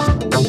Bye.